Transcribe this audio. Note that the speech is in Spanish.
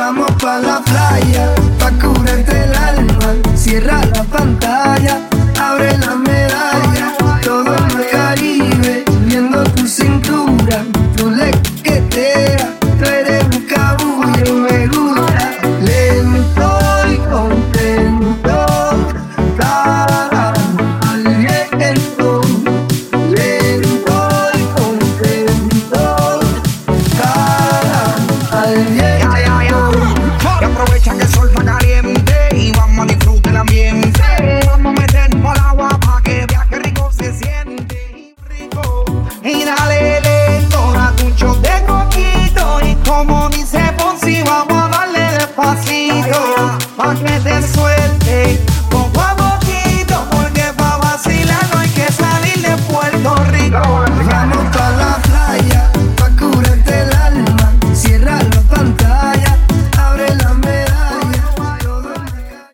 Vamos pa' la playa, pa' curarte el alma. Cierra la pantalla, abre la medalla. Todo el Caribe, viendo tu cintura. Tu lequetea, tú eres un cabullo, me gusta. Lento y contento, cada aliento. Lento y contento, cada aliento. Y aprovecha que el sol está caliente y vamos a disfrutar el ambiente. Vamos a meter por agua para que veas que rico se siente. Rico. Y dale